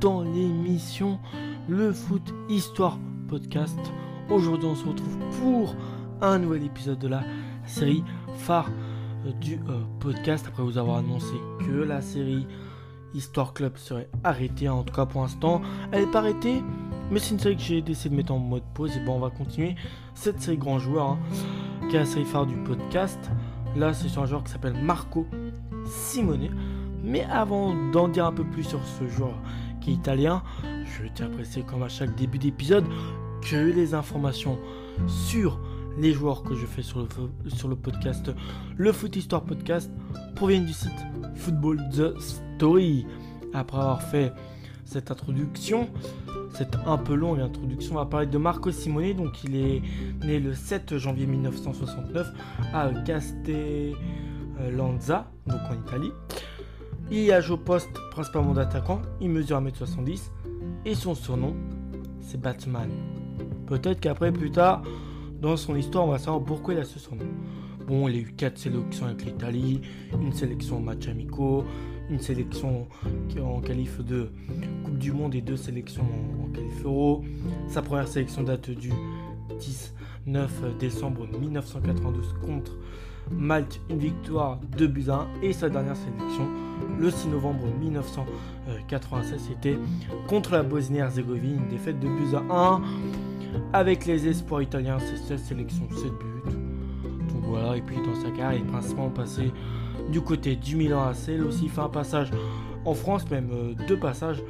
dans l'émission Le Foot Histoire Podcast. Aujourd'hui, on se retrouve pour un nouvel épisode de la série phare euh, du euh, podcast. Après vous avoir annoncé que la série Histoire Club serait arrêtée, en tout cas pour l'instant, elle n'est pas arrêtée. Mais c'est une série que j'ai décidé de mettre en mode pause. Et bon, on va continuer cette série grand joueur, hein, qui est la série phare du podcast. Là, c'est sur un joueur qui s'appelle Marco Simone. Mais avant d'en dire un peu plus sur ce joueur qui est italien, je tiens à préciser comme à chaque début d'épisode que les informations sur les joueurs que je fais sur le, sur le podcast, le Foot Histoire Podcast, proviennent du site Football The Story. Après avoir fait cette introduction, cette un peu longue introduction, on va parler de Marco Simone. Donc il est né le 7 janvier 1969 à Castellanza, donc en Italie. Il a joué au poste principalement d'attaquant, il mesure 1m70 et son surnom c'est Batman. Peut-être qu'après plus tard dans son histoire on va savoir pourquoi il a ce surnom. Bon, il a eu 4 sélections avec l'Italie, une sélection en match amicaux, une sélection en qualif de Coupe du Monde et deux sélections en, qualif Euro. Sa première sélection date du 19 décembre 1992 contre Malte, une victoire de buts Et sa dernière sélection, le 6 novembre 1996, c'était contre la Bosnie-Herzégovine, défaite de buts à 1. Avec les espoirs italiens, c'est 16 sélections, 7 buts. Donc voilà, et puis dans sa carrière, il est principalement passé du côté du Milan AC. Il aussi fait un passage en France, même euh, deux passages,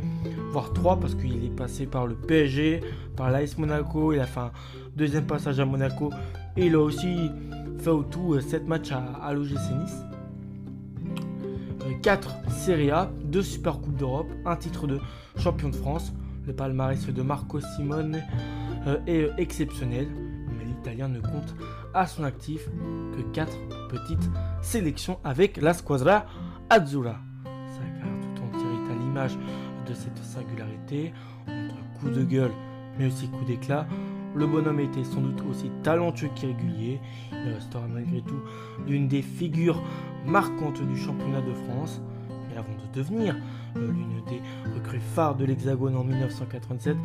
voire trois, parce qu'il est passé par le PSG, par l'AS Monaco, il a fait un deuxième passage à Monaco, et il a aussi fait au tout 7 euh, matchs à, l'OGC Nice. 4 euh, Serie A, 2 Super Coupe d'Europe, un titre de champion de France. Le palmarès de Marco Simone est exceptionnel, mais l'Italien ne compte à son actif que 4 petites sélections avec la Squadra Azzurra. Sa carrière tout entière est à l'image de cette singularité, entre coups de gueule mais aussi coups d'éclat. Le bonhomme était sans doute aussi talentueux qu'irrégulier. Il restera malgré tout l'une des figures marquantes du championnat de France. Mais avant de devenir euh, l'une des recrues phares de l'Hexagone en 1987,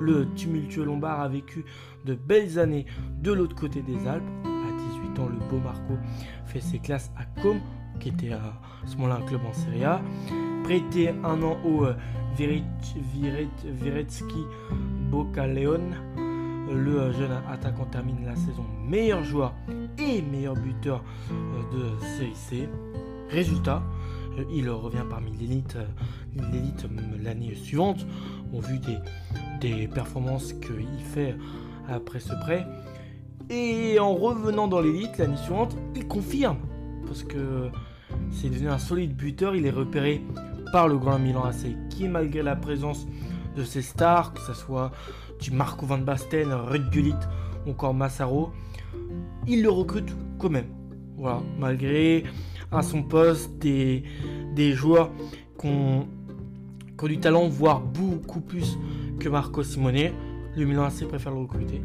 le tumultueux Lombard a vécu de belles années de l'autre côté des Alpes. À 18 ans, le beau Marco fait ses classes à Com, qui était à ce moment-là un club en Serie A. Prêté un an au euh, Viretski Bocaleon, le euh, jeune attaquant termine la saison meilleur joueur et meilleur buteur de Série C. Résultat, il revient parmi l'élite l'élite l'année suivante, au vu des, des performances qu'il fait après ce prêt. Et en revenant dans l'élite l'année suivante, il confirme. Parce que c'est devenu un solide buteur. Il est repéré par le Grand Milan AC, qui malgré la présence de ses stars, que ce soit du Marco Van Basten, Ruud Gullit ou encore Massaro, il le recrute quand même. Voilà, malgré à son poste des, joueurs qui ont du talent, voire beaucoup plus que Marco Simone. Le Milan AC préfère le recruter.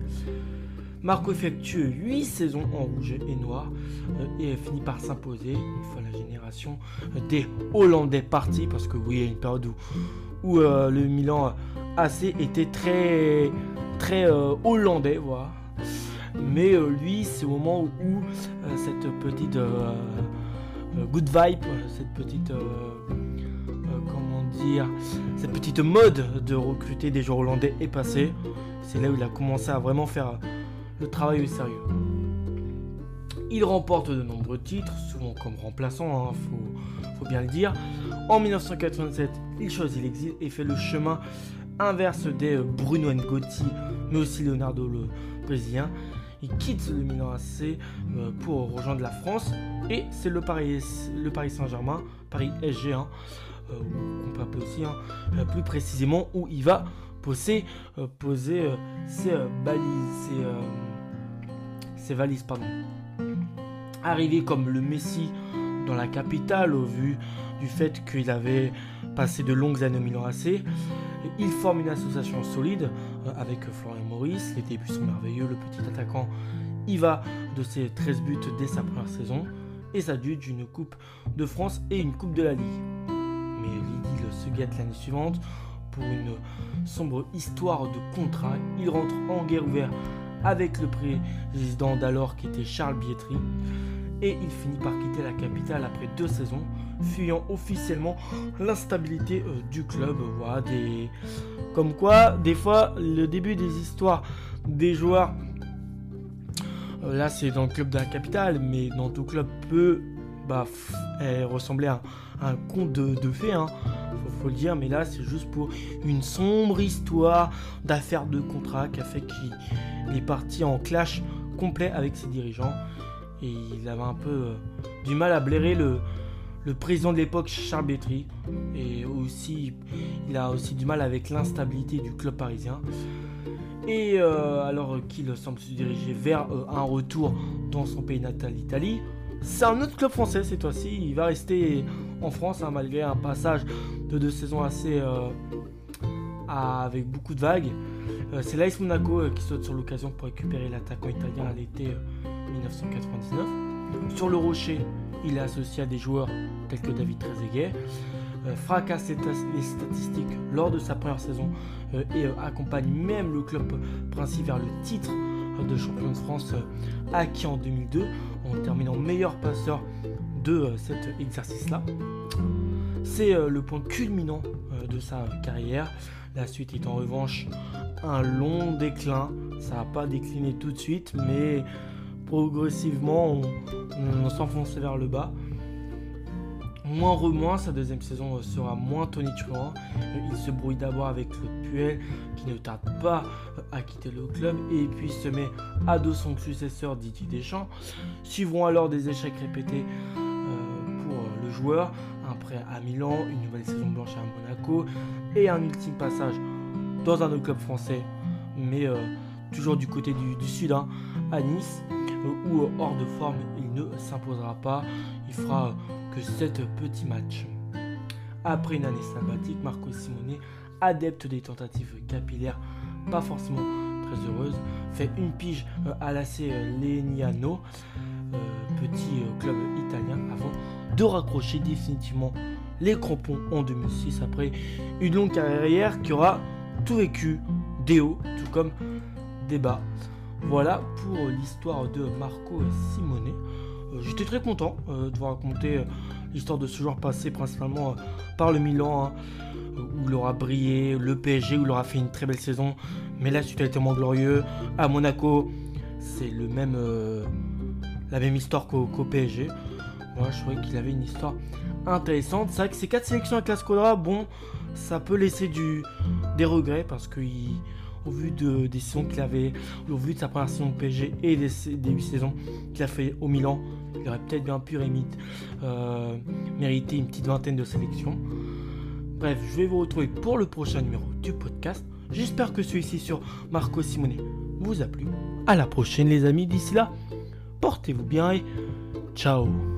Marco effectue 8 saisons en rouge et noir euh, et finit par s'imposer une fois la génération des Hollandais partis parce que oui, il y a une période où, euh, le Milan AC était très très euh, hollandais, voilà. Mais lui, c'est au moment où, cette petite good vibe, cette petite dire, cette petite mode de recruter des joueurs hollandais est passée. C'est là où il a commencé à vraiment faire le travail au sérieux. Il remporte de nombreux titres, souvent comme remplaçant, hein, faut, bien le dire. En 1987, il choisit l'exil et fait le chemin inverse des Bruno Ngotti, mais aussi Leonardo le Brésilien. Il quitte le Milan AC euh, pour rejoindre la France et c'est le Paris, Saint-Germain, Paris SG, hein, euh, peut appeler aussi hein, euh, plus précisément où il va poser, ses balises, ses, valises. Arrivé comme le Messi dans la capitale au vu du fait qu'il avait passé de longues années au Milan AC. Il forme une association solide avec Florian Maurice. Les débuts sont merveilleux. Le petit attaquant y va de ses 13 buts dès sa première saison et s'adjuge d'une Coupe de France et une Coupe de la Ligue mais l'idylle se gâte l'année suivante pour une sombre histoire de contrat. Il rentre en guerre ouverte avec le président d'alors qui était Charles Bietri et il finit par quitter la capitale après deux saisons, fuyant officiellement l'instabilité euh, du club. Voilà, des... Comme quoi, des fois, le début des histoires des joueurs, euh, là c'est dans le club de la capitale, mais dans tout club peut bah, ressembler à, un conte de, de fées. Hein faut le dire, mais là c'est juste pour une sombre histoire d'affaires de contrat qui a fait qu'il est parti en clash complet avec ses dirigeants et il avait un peu euh, du mal à blairer le, le président de l'époque Charles Bétry. Et aussi il a aussi du mal avec l'instabilité du club parisien. Et euh, alors qu'il semble se diriger vers euh, un retour dans son pays natal l'Italie c'est un autre club français cette fois-ci. Il va rester en France, hein, malgré un passage de deux saisons assez avec beaucoup de vagues. C'est l'Ice Monaco qui saute sur l'occasion pour récupérer l'attaquant italien à l'été 1999. Sur le rocher, il est associé à des joueurs tels que David Trezeguet. fracasse les statistiques lors de sa première saison et accompagne même le club principal vers le titre de champion de France acquis en 2002 en terminant meilleur passeur de euh, cet exercice-là. C'est euh, le point culminant euh, de sa carrière. La suite est en revanche un long déclin. Ça n'a pas décliné tout de suite, mais progressivement on, on vers le bas. Moins remoin, sa deuxième saison sera moins tonitruant. Il se brouille d'abord avec le Puel qui ne tarde pas à quitter le club et puis se met à dos son successeur Didier Deschamps. Suivront alors des échecs répétés joueur, un prêt à Milan, une nouvelle saison blanche à Monaco et un ultime passage dans un autre club français, mais euh, toujours du côté du, sud, hein, à Nice, euh, où euh, hors de forme il ne s'imposera pas, il fera que 7 petits matchs. Après une année sabbatique, Marco Simone, adepte des tentatives capillaires, pas forcément très heureuse, fait une pige à l'AC Leniano, petit club italien, avant de raccrocher définitivement les crampons en 2006 après une longue carrière qui aura tout vécu, des hauts, tout comme des bas. Voilà pour l'histoire de Marco Simone. Euh, j'étais très content euh, de vous raconter euh, l'histoire de ce joueur passé principalement par le Milan, hein, où il aura brillé, le PSG, où il aura fait une très belle saison. Mais là, c'était tellement glorieux. À Monaco, c'est la même histoire qu'au PSG. Moi, je trouvais qu'il avait une histoire intéressante. C'est vrai que ces quatre sélections avec la Squadra, bon, ça peut laisser des regrets parce que au vu de, des saisons qu'il avait, au vu de sa première saison au PSG et des, des 8 saisons qu'il a fait au Milan, il aurait peut-être bien pu euh, mériter une petite vingtaine de sélections. Bref, je vais vous retrouver pour le prochain numéro du podcast. J'espère que celui-ci sur Marco Simone vous a plu. À la prochaine les amis, d'ici là, portez-vous bien et ciao